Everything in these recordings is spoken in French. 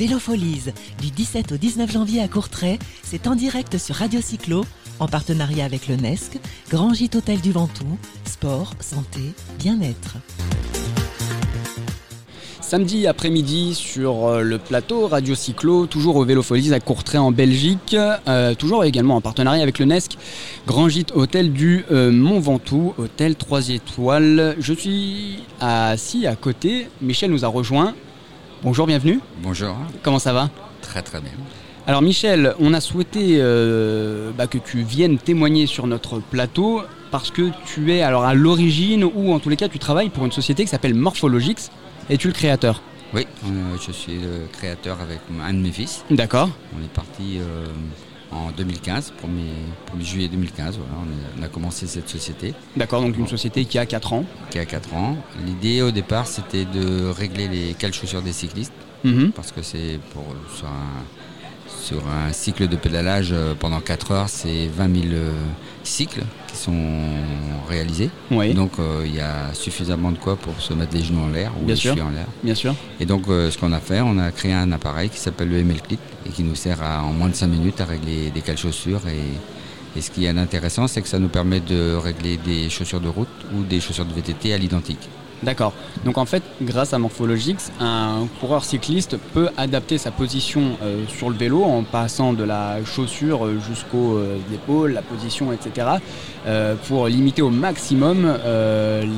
Vélofolies, du 17 au 19 janvier à Courtrai, c'est en direct sur Radio Cyclo, en partenariat avec le NESC, Grand Gîte Hôtel du Ventoux, sport, santé, bien-être. Samedi après-midi sur euh, le plateau Radio Cyclo, toujours au Vélofolies à Courtrai en Belgique, euh, toujours également en partenariat avec le NESC, Grand Gîte Hôtel du euh, Mont Ventoux, hôtel 3 étoiles. Je suis assis à côté, Michel nous a rejoint. Bonjour, bienvenue. Bonjour. Comment ça va Très très bien. Alors Michel, on a souhaité bah, que tu viennes témoigner sur notre plateau parce que tu es alors à l'origine ou en tous les cas tu travailles pour une société qui s'appelle Morphologix es-tu le créateur? Oui, euh, je suis le créateur avec un de mes fils. D'accord. On est parti euh, en 2015, 1er, juillet 2015, on, a, commencé cette société. D'accord, donc une société qui a 4 ans. Qui a 4 ans. L'idée au départ c'était de régler les cales chaussures des cyclistes, mhm. parce que c'est pour sur un, cycle de pédalage euh, pendant 4 heures, c'est 20 000 cycles qui sont réalisés. Donc euh, il y a suffisamment de quoi pour se mettre les genoux en l'air ou Bien les sûr. en l'air. Bien sûr. Et donc euh, ce qu'on a fait, on a créé un appareil qui s'appelle le ML Clip et qui nous sert en moins de 5 minutes à régler des cales chaussures et, et ce qui est intéressant, c'est que ça nous permet de régler des chaussures de route ou des chaussures de VTT à l'identique. D'accord. Donc en fait, grâce à Morphologix, un coureur cycliste peut adapter sa position euh, sur le vélo en passant de la chaussure euh, jusqu'aux euh, épaules, la position, etc. pour limiter au maximum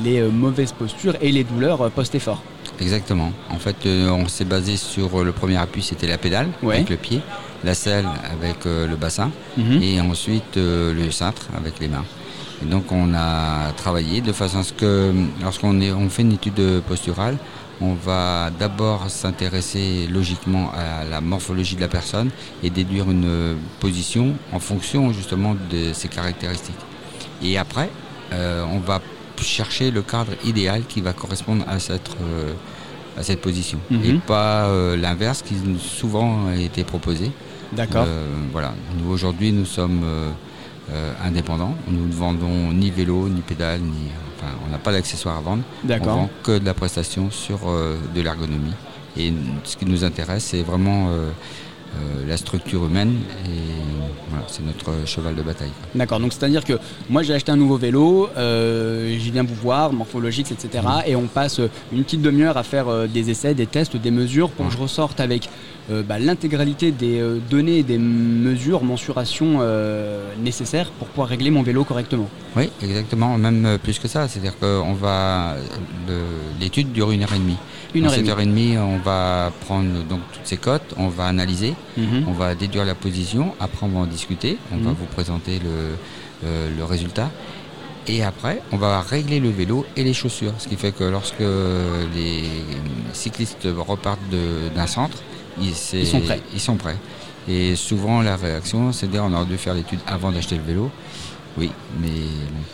les mauvaises postures et les douleurs post-effort. Exactement. En fait, on s'est basé sur le premier appui, c'était la pédale avec le pied, la selle avec le bassin mhm. et ensuite le cintre avec les mains donc on a travaillé de façon à ce que lorsqu'on on fait une étude posturale, on va d'abord s'intéresser logiquement à la morphologie de la personne et déduire une position en fonction justement de ses caractéristiques. Et après, euh, on va chercher le cadre idéal qui va correspondre à cette, euh, à cette position. Mhm. Et pas euh, l'inverse qui souvent a été proposé. D'accord. voilà. Nous aujourd'hui nous sommes euh, indépendant. Nous ne vendons ni vélo, ni pédale, ni. Enfin, on n'a pas d'accessoires à vendre. On vend que de la prestation sur euh, de l'ergonomie. Et ce qui nous intéresse, c'est vraiment euh, la structure humaine et voilà, c'est notre cheval de bataille. D'accord, donc c'est-à-dire que moi j'ai acheté un nouveau vélo, euh, j'y viens vous voir, morphologique, etc. Mmh. Et on passe une petite demi-heure à faire des essais, des tests, des mesures pour que je ressorte avec euh, bah, l'intégralité des euh, données des mesures, mensurations euh, nécessaires pour pouvoir régler mon vélo correctement. Oui, exactement, même plus que ça. C'est-à-dire va. L'étude dure une heure et demie. Une heure, et heure et demie, on va prendre donc toutes ces cotes, on va analyser, mhm. on va déduire la position, après on va en discuter, on va mhm. vous présenter le, le résultat. Et après, on va régler le vélo et les chaussures. Ce qui fait que lorsque les cyclistes repartent d'un centre, ils, sont prêts. Ils sont prêts. Et souvent, la réaction, c'est de dire on aurait dû faire l'étude avant d'acheter le vélo. Oui, mais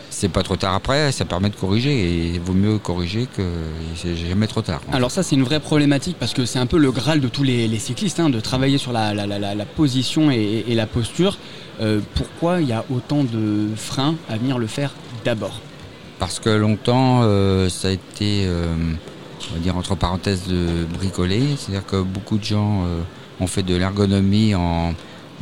c'est pas trop tard après, ça permet de corriger et il vaut mieux corriger que c'est jamais trop tard. Alors ça c'est une vraie problématique parce que c'est un peu le graal de tous les, cyclistes, hein, de travailler sur la, position et, la posture. Euh, pourquoi il y a autant de freins à venir le faire d'abord? Parce que longtemps euh, ça a été euh, on va dire entre parenthèses, de bricoler. C'est-à-dire que beaucoup de gens ont fait de l'ergonomie en,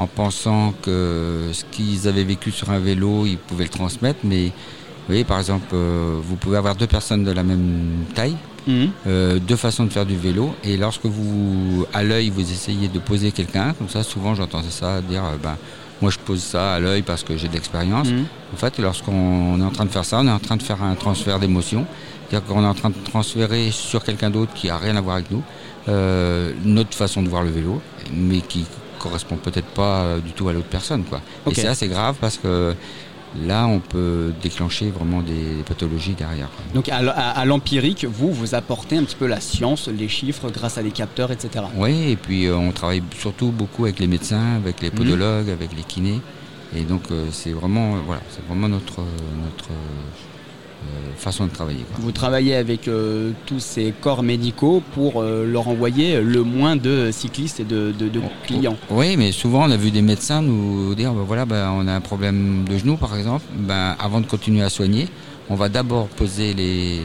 pensant que ce qu'ils avaient vécu sur un vélo, ils pouvaient le transmettre. Mais vous voyez, par exemple, euh, vous pouvez avoir deux personnes de la même taille, mhm. euh, deux façons de faire du vélo. Et lorsque vous, à l'œil, vous essayez de poser quelqu'un, comme ça, souvent j'entends ça dire, ben, moi je pose ça à l'œil parce que j'ai de l'expérience. Mhm. En fait, lorsqu'on est en train de faire ça, on est en train de faire un transfert d'émotion. C'est-à-dire qu'on est en train de transférer sur quelqu'un d'autre qui n'a rien à voir avec nous euh, notre façon de voir le vélo, mais qui correspond peut-être pas euh, du tout à l'autre personne. Quoi. Et c'est assez grave parce que là, on peut déclencher vraiment des pathologies derrière. Donc à, l'empirique, vous, vous apportez un petit peu la science, les chiffres grâce à des capteurs, etc. Oui, et puis euh, on travaille surtout beaucoup avec les médecins, avec les mhm. podologues, avec les kinés. Et donc c'est vraiment, voilà, c'est vraiment notre, notre euh, façon de travailler. Vous travaillez avec euh, tous ces corps médicaux pour euh, leur envoyer le moins de cyclistes et de, clients. Oui, mais souvent on a vu des médecins nous dire ben voilà, ben, on a un problème de genou par exemple. Ben, avant de continuer à soigner, On va d'abord poser les,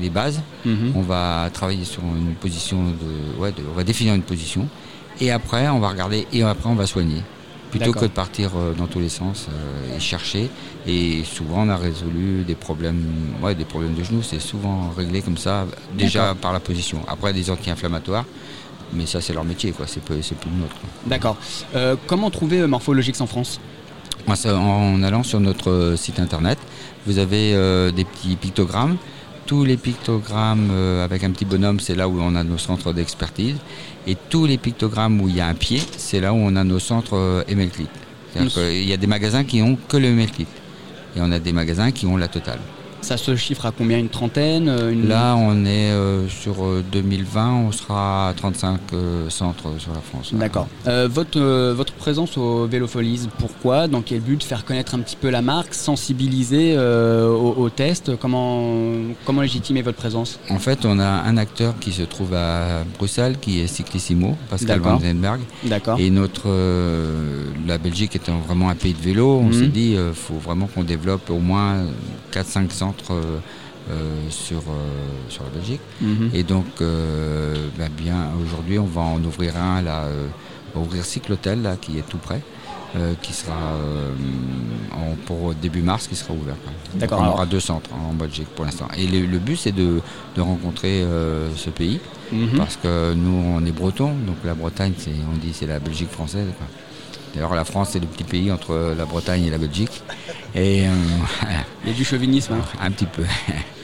les bases. Mhm. On va travailler sur une position de, ouais, de- on va définir une position. Et après, on va regarder et après, on va soigner. Plutôt que de partir euh, dans tous les sens euh, et chercher. Et souvent, on a résolu des problèmes, ouais, des problèmes de genoux. C'est souvent réglé comme ça, déjà par la position. Après, des anti-inflammatoires. Mais ça, c'est leur métier, quoi. C'est c'est plus le nôtre. D'accord. Euh, comment trouver Morphologix en France? En allant sur notre site internet, vous avez euh, des petits pictogrammes. Tous les pictogrammes euh, avec un petit bonhomme, c'est là où on a nos centres d'expertise. Et tous les pictogrammes où il y a un pied, c'est là où on a nos centres euh. C'est-à-dire Nous- qu'il y a des magasins qui ont que le Emelklit. Et on a des magasins qui ont la totale. Ça se chiffre à combien Une trentaine euh, une... Là, on est euh, sur euh, 2020, on sera à 35 euh, centres sur la France. D'accord. Euh, votre, euh, votre présence au Vélofolies, pourquoi? Dans quel but? Faire connaître un petit peu la marque, sensibiliser euh, au, au test? Comment, comment légitimer votre présence? En fait, on a un acteur qui se trouve à Bruxelles, qui est Cyclissimo, Pascal. Van Denberg. D'accord. Et notre, euh, la Belgique étant vraiment un pays de vélo, on Mhm. s'est dit il faut vraiment qu'on développe au moins 4-5 centres euh, euh, sur, euh, sur la Belgique. Mhm. Et donc, ben bien, aujourd'hui, on va en ouvrir un, là, on va ouvrir Cyclotel, là, qui est tout près. euh, qui sera euh, en- pour début mars qui sera ouvert. Donc, D'accord, On alors- aura deux centres en Belgique pour l'instant. Et le, le but c'est de, de rencontrer euh, ce pays Mhm. parce que nous on est bretons, donc la Bretagne c'est on dit c'est la Belgique française. quoi. D'ailleurs la France c'est le petit pays entre la Bretagne et la Belgique. Et euh, Il y a du chauvinisme. hein. un petit peu.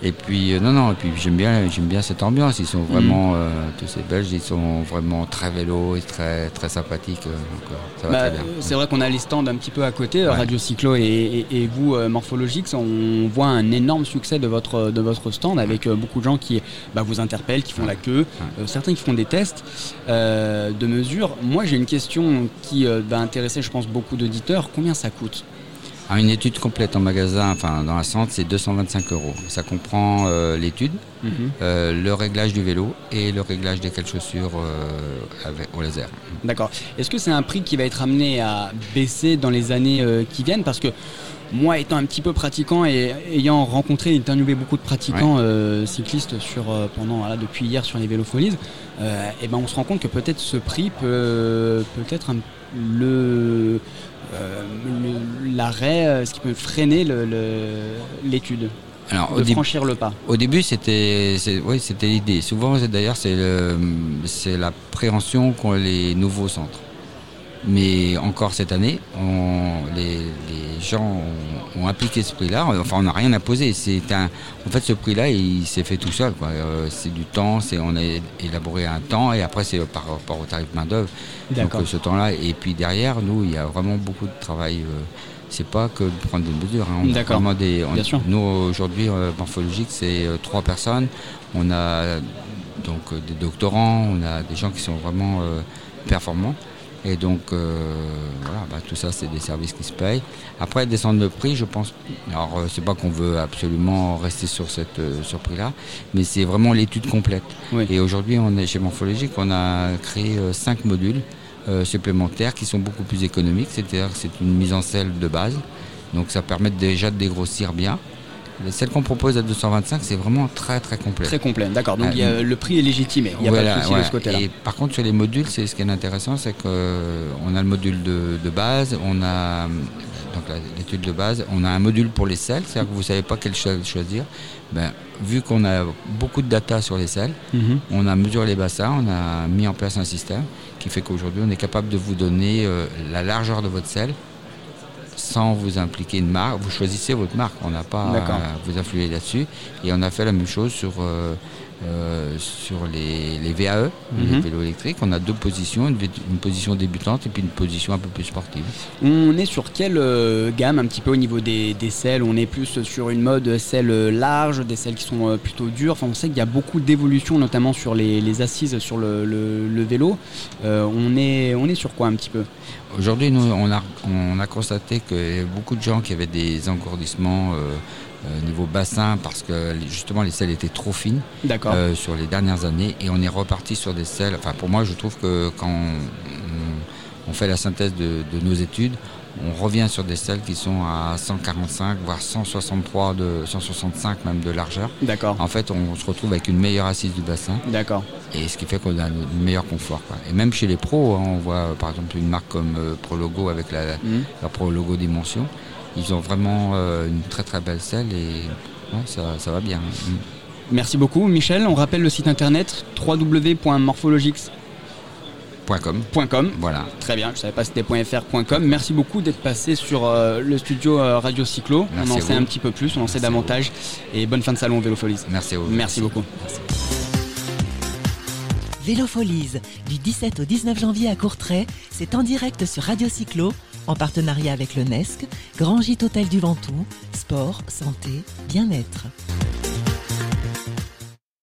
Et puis euh, non non et puis j'aime bien j'aime bien cette ambiance. Ils sont vraiment euh, tous ces Belges ils sont vraiment très vélo et très très sympathiques. euh, donc, ça va Bah, très bien. c'est vrai qu'on a les stands un petit peu à côté, Ouais. Radio Cyclo et, et- et vous, Morphologix. On voit un énorme succès de votre, de votre stand avec beaucoup de gens qui bah, vous interpellent, qui font la queue, certains qui font des tests de mesure. Moi, j'ai une question qui va intéresser, je pense, beaucoup d'auditeurs. Combien ça coûte? Une étude complète en magasin, enfin dans un centre, c'est 225 euros. Ça comprend euh, l'étude, euh, le réglage du vélo et le réglage des quatre chaussures euh, avec, au laser. D'accord. Est-ce que c'est un prix qui va être amené à baisser dans les années qui viennent? Parce que moi, étant un petit peu pratiquant et ayant rencontré et interviewé beaucoup de pratiquants euh, cyclistes sur, euh, pendant, voilà, depuis hier sur les vélofolies, euh, et ben on se rend compte que peut-être ce prix peut, peut être un- le, euh, le- l'arrêt, euh, ce qui peut freiner l'étude, Alors de franchir le pas. au début, c'était, oui, c'était l'idée. Souvent, d'ailleurs, c'est, c'est la préhension qu'ont les nouveaux centres. Mais encore cette année, on- les, les gens ont, ont appliqué ce prix-là. Enfin, on n'a rien à poser. C'est un, en fait, ce prix-là, il s'est fait tout seul. quoi. Euh, c'est du temps. C'est, on a élaboré un temps et après, c'est par rapport au tarif main d'œuvre. Donc, euh, ce temps-là. Et puis derrière, nous, il y a vraiment beaucoup de travail. euh, c'est pas que de prendre des mesures. hein. On D'accord. des, on- Bien sûr. Nous, aujourd'hui, euh, morphologique, c'est euh, trois personnes. On a donc euh, des doctorants, on a des gens qui sont vraiment euh, performants. Et donc, euh, voilà, bah, tout ça, c'est des services qui se payent. Après, descendre le prix, je pense. Alors, euh, c'est pas qu'on veut absolument rester sur cette, euh, sur prix-là, mais c'est vraiment l'étude complète. Oui. Et aujourd'hui, on est chez Morphologique, on a créé euh, cinq modules euh, supplémentaires qui sont beaucoup plus économiques. C'est-à-dire que c'est une mise en selle de base. Donc, ça permet déjà de dégrossir bien. Celle qu'on propose à 225, c'est vraiment très très complet. Très complet, d'accord. Donc Ah, il y a- le prix est légitimé. Il n'y a Voilà, pas de souci de ce côté-là. Et par contre, sur les modules, c'est ce qui est intéressant, c'est qu'on a le module de, de base, on a donc l'étude de base, on a un module pour les selles, c'est-à-dire que vous ne savez pas quel cho- choisir. Ben, vu qu'on a beaucoup de data sur les selles, Mhm. on a mesuré les bassins, on a mis en place un système qui fait qu'aujourd'hui, on est capable de vous donner euh, la largeur de votre selle sans vous impliquer une marque. Vous choisissez votre marque, on n'a pas à vous influer là-dessus. Et on a fait la même chose sur, euh, sur les, les VAE, les Mhm. vélos électriques. On a deux positions, une, position débutante et puis une position un peu plus sportive. On est sur quelle euh, gamme un petit peu au niveau des, des selles? On est plus sur une mode selle large, des selles qui sont euh, plutôt dures. Enfin, on sait qu'il y a beaucoup d'évolutions, notamment sur les, les assises sur le, le- le vélo. On, est, on est sur quoi un petit peu? Aujourd'hui, nous, on a, on a constaté qu'il y avait beaucoup de gens qui avaient des engourdissements euh, niveau bassin parce que justement les selles étaient trop fines. Euh, sur les dernières années et on est reparti sur des selles. Enfin, pour moi, je trouve que quand on, on fait la synthèse de, de nos études, on revient sur des selles qui sont à 145, voire 163, de, 165 même de largeur. D'accord. En fait, on se retrouve avec une meilleure assise du bassin. D'accord. Et ce qui fait qu'on a un meilleur confort. Et même chez les pros, hein, on voit par exemple une marque comme euh, Prologo avec la, mmh. la Prologo Dimension. Ils ont vraiment euh, une très très belle selle et ça, va bien. Merci beaucoup Michel. On rappelle le site internet www.morphologix.com .com. Voilà. Très bien, je ne savais pas c'était .fr.com. Merci beaucoup d'être passé sur euh, le studio euh, Radio Cyclo. on en sait un petit peu plus, on en sait davantage. Et bonne fin de salon Vélofolies. Merci à vous. Merci, beaucoup. Vélofolies, du 17 au 19 janvier à Courtrai, c'est en direct sur Radio Cyclo, en partenariat avec le NESC, Grand Gîte Hôtel du Ventoux, sport, santé, bien-être.